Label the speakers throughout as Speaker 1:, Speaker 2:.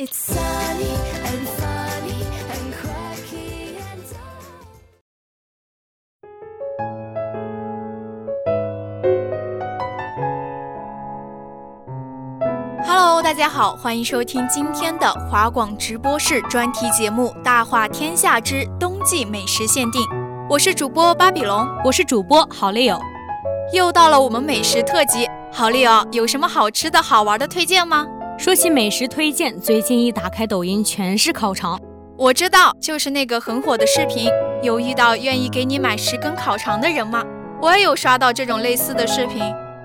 Speaker 1: It's sunny and sunny and quick Hello，大家好，欢迎收听今天的华广直播室专题节目《大话天下之冬季美食限定》。我是主播巴比龙，
Speaker 2: 我是主播好丽友。
Speaker 1: 又到了我们美食特辑，好丽友有什么好吃的好玩的推荐吗？
Speaker 2: 说起美食推荐，最近一打开抖音全是烤肠。
Speaker 1: 我知道，就是那个很火的视频，有遇到愿意给你买十根烤肠的人吗？我也有刷到这种类似的视频。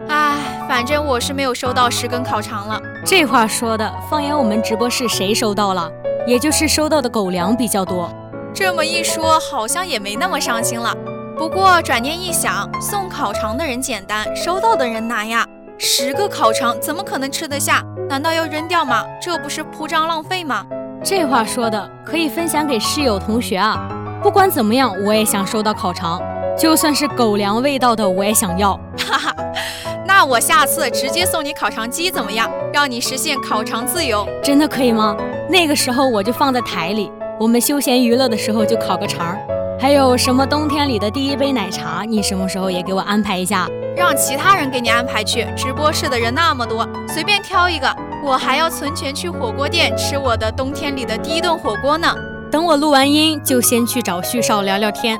Speaker 1: 唉，反正我是没有收到十根烤肠了。
Speaker 2: 这话说的，放眼我们直播室，谁收到了？也就是收到的狗粮比较多。
Speaker 1: 这么一说，好像也没那么伤心了。不过转念一想，送烤肠的人简单，收到的人难呀。十个烤肠怎么可能吃得下？难道要扔掉吗？这不是铺张浪费吗？
Speaker 2: 这话说的，可以分享给室友同学啊。不管怎么样，我也想收到烤肠，就算是狗粮味道的，我也想要。
Speaker 1: 哈哈。那我下次直接送你烤肠机怎么样？让你实现烤肠自由，
Speaker 2: 真的可以吗？那个时候我就放在台里，我们休闲娱乐的时候就烤个肠。还有什么冬天里的第一杯奶茶？你什么时候也给我安排一下？
Speaker 1: 让其他人给你安排去。直播室的人那么多，随便挑一个。我还要存钱去火锅店吃我的冬天里的第一顿火锅呢。
Speaker 2: 等我录完音，就先去找旭少聊聊天。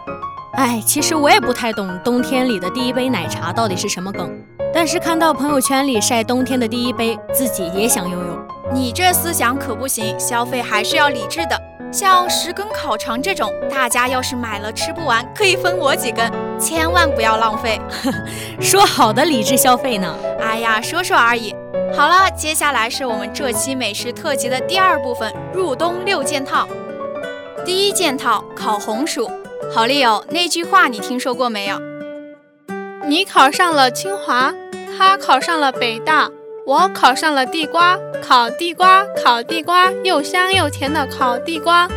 Speaker 2: 哎，其实我也不太懂冬天里的第一杯奶茶到底是什么梗。但是看到朋友圈里晒冬天的第一杯，自己也想拥有。
Speaker 1: 你这思想可不行，消费还是要理智的。像十根烤肠这种，大家要是买了吃不完，可以分我几根，千万不要浪费。
Speaker 2: 说好的理智消费呢？
Speaker 1: 哎呀，说说而已。好了，接下来是我们这期美食特辑的第二部分——入冬六件套。第一件套，烤红薯。好丽友，那句话你听说过没有？
Speaker 3: 你考上了清华，他考上了北大，我考上了地瓜。烤地瓜，烤地瓜，又香又甜的烤地瓜。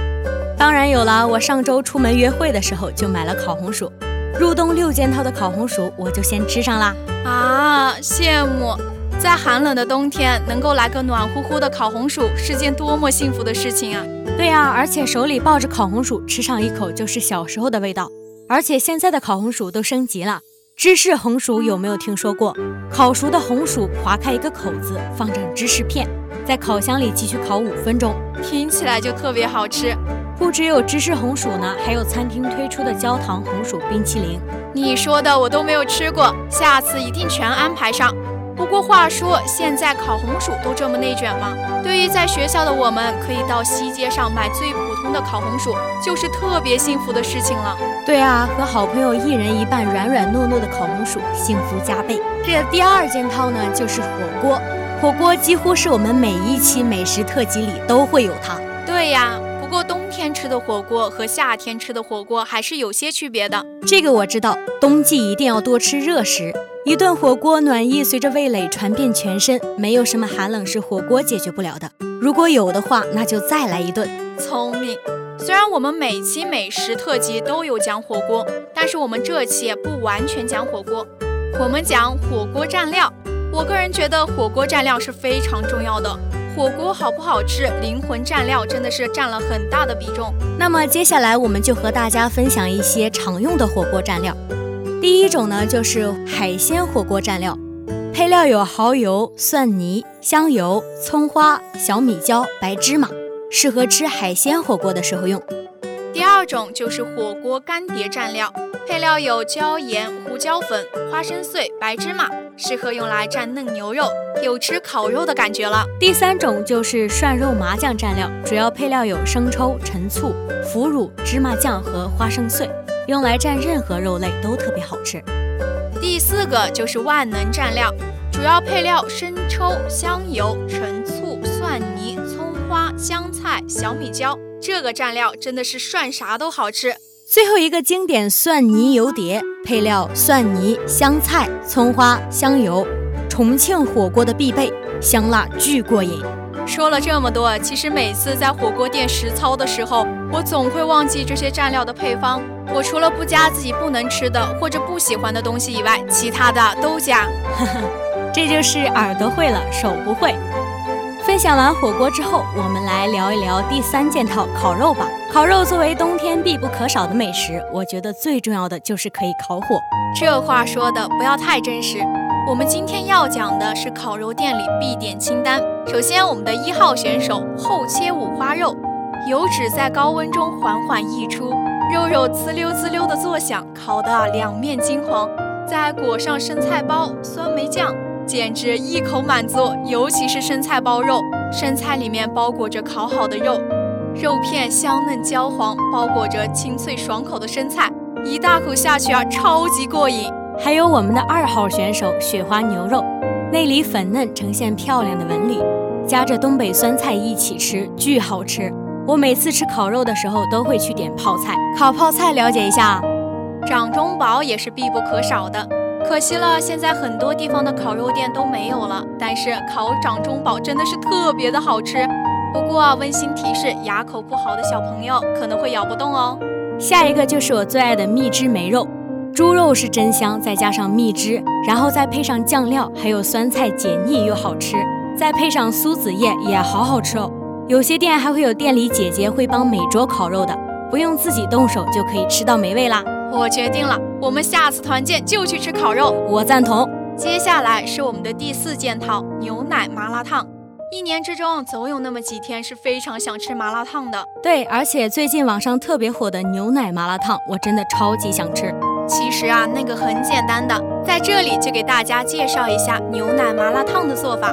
Speaker 2: 当然有了，我上周出门约会的时候就买了烤红薯。入冬六件套的烤红薯，我就先吃上啦。
Speaker 1: 啊，羡慕！在寒冷的冬天，能够来个暖乎乎的烤红薯，是件多么幸福的事情啊！
Speaker 2: 对啊，而且手里抱着烤红薯，吃上一口就是小时候的味道。而且现在的烤红薯都升级了。芝士红薯有没有听说过？烤熟的红薯划开一个口子，放上芝士片，在烤箱里继续烤五分钟，
Speaker 1: 听起来就特别好吃。
Speaker 2: 不只有芝士红薯呢，还有餐厅推出的焦糖红薯冰淇淋。
Speaker 1: 你说的我都没有吃过，下次一定全安排上。不过话说，现在烤红薯都这么内卷吗？对于在学校的我们，可以到西街上买最普通的烤红薯，就是特别幸福的事情了。
Speaker 2: 对啊，和好朋友一人一半软软糯糯的烤红薯，幸福加倍。这第二件套呢，就是火锅。火锅几乎是我们每一期美食特辑里都会有它。
Speaker 1: 对呀。不过冬天吃的火锅和夏天吃的火锅还是有些区别的。
Speaker 2: 这个我知道，冬季一定要多吃热食，一顿火锅暖意随着味蕾传遍全身，没有什么寒冷是火锅解决不了的。如果有的话，那就再来一顿。
Speaker 1: 聪明。虽然我们每期美食特辑都有讲火锅，但是我们这期不完全讲火锅，我们讲火锅蘸料。我个人觉得火锅蘸料是非常重要的。火锅好不好吃，灵魂蘸料真的是占了很大的比重。
Speaker 2: 那么接下来我们就和大家分享一些常用的火锅蘸料。第一种呢，就是海鲜火锅蘸料。配料有蚝油、蒜泥、香油、葱花、小米椒、白芝麻，适合吃海鲜火锅的时候用。
Speaker 1: 第二种就是火锅干碟蘸料，配料有椒盐、胡椒粉、花生碎、白芝麻，适合用来蘸嫩牛肉，有吃烤肉的感觉了。
Speaker 2: 第三种就是涮肉麻酱蘸料，主要配料有生抽、陈醋、腐乳、芝麻酱和花生碎，用来蘸任何肉类都特别好吃。
Speaker 1: 第四个就是万能蘸料，主要配料生抽、香油、陈醋、蒜泥、葱花、香菜、小米椒。这个蘸料真的是涮啥都好吃。
Speaker 2: 最后一个经典蒜泥油碟，配料蒜泥、香菜、葱花、香油，重庆火锅的必备，香辣巨过瘾。
Speaker 1: 说了这么多，其实每次在火锅店实操的时候，我总会忘记这些蘸料的配方。我除了不加自己不能吃的或者不喜欢的东西以外，其他的都加。
Speaker 2: 这就是耳朵会了，手不会。分享完火锅之后，我们来聊一聊第三件套烤肉吧。烤肉作为冬天必不可少的美食，我觉得最重要的就是可以烤火。
Speaker 1: 这话说的不要太真实。我们今天要讲的是烤肉店里必点清单。首先，我们的一号选手厚切五花肉，油脂在高温中缓缓溢出，肉肉滋溜滋溜的作响，烤得两面金黄，再裹上生菜包、酸梅酱。简直一口满足，尤其是生菜包肉，生菜里面包裹着烤好的肉，肉片香嫩焦黄，包裹着清脆爽口的生菜，一大口下去啊，超级过瘾。
Speaker 2: 还有我们的二号选手雪花牛肉，内里粉嫩，呈现漂亮的纹理，夹着东北酸菜一起吃，巨好吃。我每次吃烤肉的时候都会去点泡菜，烤泡菜了解一下。
Speaker 1: 掌中宝也是必不可少的。可惜了，现在很多地方的烤肉店都没有了。但是烤掌中宝真的是特别的好吃。不过温馨提示，牙口不好的小朋友可能会咬不动哦。
Speaker 2: 下一个就是我最爱的蜜汁梅肉，猪肉是真香，再加上蜜汁，然后再配上酱料，还有酸菜解腻又好吃，再配上苏子叶也好好吃哦。有些店还会有店里姐姐会帮每桌烤肉的，不用自己动手就可以吃到美味啦。
Speaker 1: 我决定了，我们下次团建就去吃烤肉。
Speaker 2: 我赞同。
Speaker 1: 接下来是我们的第四件套牛奶麻辣烫。一年之中总有那么几天是非常想吃麻辣烫的。
Speaker 2: 对，而且最近网上特别火的牛奶麻辣烫，我真的超级想吃。
Speaker 1: 其实啊，那个很简单的，在这里就给大家介绍一下牛奶麻辣烫的做法。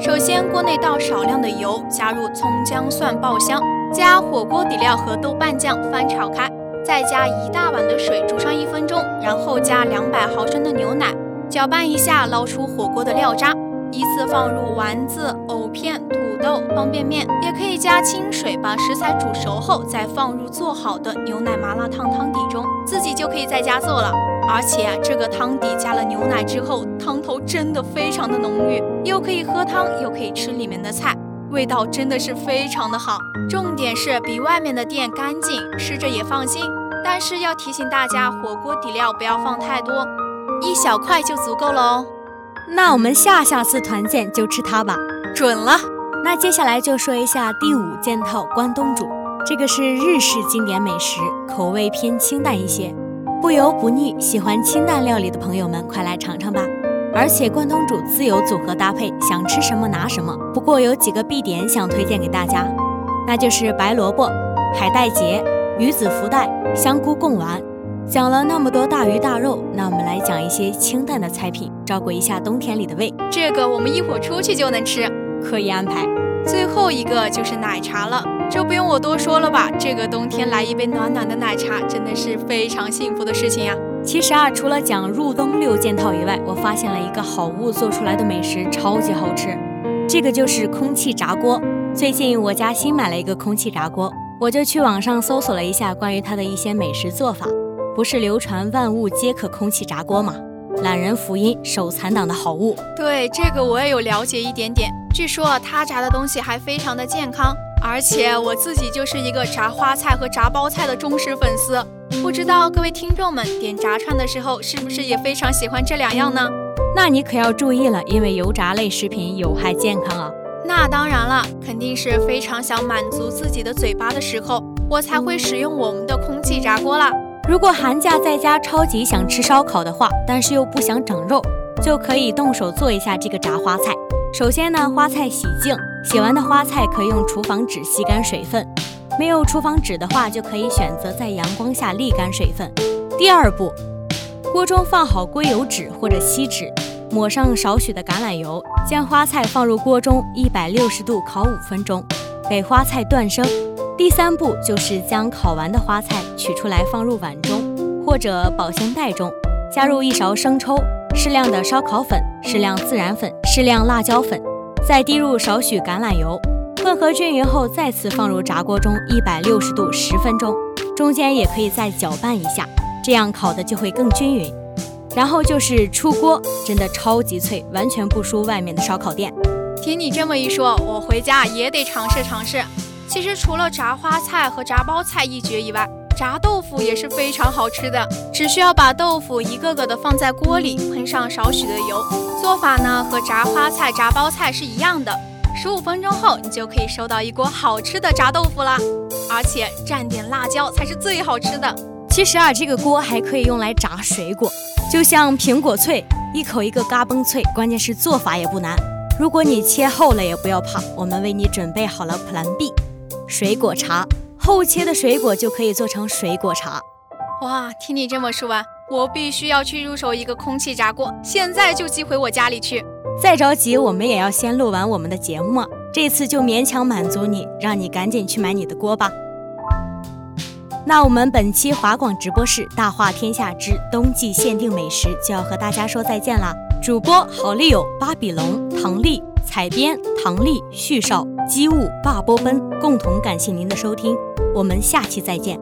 Speaker 1: 首先，锅内倒少量的油，加入葱姜蒜爆香，加火锅底料和豆瓣酱翻炒开。再加一大碗的水煮上一分钟，然后加两百毫升的牛奶，搅拌一下，捞出火锅的料渣，依次放入丸子、藕片、土豆、方便面，也可以加清水，把食材煮熟后再放入做好的牛奶麻辣烫汤底中，自己就可以在家做了。而且这个汤底加了牛奶之后，汤头真的非常的浓郁，又可以喝汤，又可以吃里面的菜。味道真的是非常的好，重点是比外面的店干净，吃着也放心。但是要提醒大家，火锅底料不要放太多，一小块就足够了哦。
Speaker 2: 那我们下下次团建就吃它吧，
Speaker 1: 准了。
Speaker 2: 那接下来就说一下第五件套关东煮，这个是日式经典美食，口味偏清淡一些，不油不腻，喜欢清淡料理的朋友们快来尝尝吧。而且关东煮自由组合搭配，想吃什么拿什么。不过有几个必点想推荐给大家，那就是白萝卜、海带结、鱼子福袋、香菇贡丸。讲了那么多大鱼大肉，那我们来讲一些清淡的菜品，照顾一下冬天里的胃。
Speaker 1: 这个我们一会儿出去就能吃，
Speaker 2: 可以安排。
Speaker 1: 最后一个就是奶茶了，这不用我多说了吧？这个冬天来一杯暖暖的奶茶，真的是非常幸福的事情呀。
Speaker 2: 其实啊，除了讲入冬六件套以外，我发现了一个好物做出来的美食超级好吃，这个就是空气炸锅。最近我家新买了一个空气炸锅，我就去网上搜索了一下关于它的一些美食做法。不是流传万物皆可空气炸锅吗？懒人福音，手残党的好物。
Speaker 1: 对这个我也有了解一点点，据说它炸的东西还非常的健康，而且我自己就是一个炸花菜和炸包菜的忠实粉丝。不知道各位听众们点炸串的时候，是不是也非常喜欢这两样呢？
Speaker 2: 那你可要注意了，因为油炸类食品有害健康啊。
Speaker 1: 那当然了，肯定是非常想满足自己的嘴巴的时候，我才会使用我们的空气炸锅啦。
Speaker 2: 如果寒假在家超级想吃烧烤的话，但是又不想整肉，就可以动手做一下这个炸花菜。首先呢，花菜洗净，洗完的花菜可以用厨房纸吸干水分。没有厨房纸的话，就可以选择在阳光下沥干水分。第二步，锅中放好硅油纸或者锡纸，抹上少许的橄榄油，将花菜放入锅中，一百六十度烤五分钟，给花菜断生。第三步就是将烤完的花菜取出来，放入碗中或者保鲜袋中，加入一勺生抽。适量的烧烤粉，适量孜然粉，适量辣椒粉，再滴入少许橄榄油，混合均匀后，再次放入炸锅中一百六十度十分钟，中间也可以再搅拌一下，这样烤的就会更均匀。然后就是出锅，真的超级脆，完全不输外面的烧烤店。
Speaker 1: 听你这么一说，我回家也得尝试尝试。其实除了炸花菜和炸包菜一绝以外，炸豆腐也是非常好吃的，只需要把豆腐一个个的放在锅里，喷上少许的油。做法呢和炸花菜、炸包菜是一样的。十五分钟后，你就可以收到一锅好吃的炸豆腐啦，而且蘸点辣椒才是最好吃的。
Speaker 2: 其实啊，这个锅还可以用来炸水果，就像苹果脆，一口一个嘎嘣脆。关键是做法也不难，如果你切厚了也不要怕，我们为你准备好了 Plan B，水果茶。厚切的水果就可以做成水果茶，
Speaker 1: 哇！听你这么说完，我必须要去入手一个空气炸锅，现在就寄回我家里去。
Speaker 2: 再着急，我们也要先录完我们的节目。这次就勉强满足你，让你赶紧去买你的锅吧。那我们本期华广直播室《大话天下之冬季限定美食》就要和大家说再见啦。主播好丽友、巴比龙、唐丽、采编唐丽、旭少、机务、霸波奔共同感谢您的收听。我们下期再见。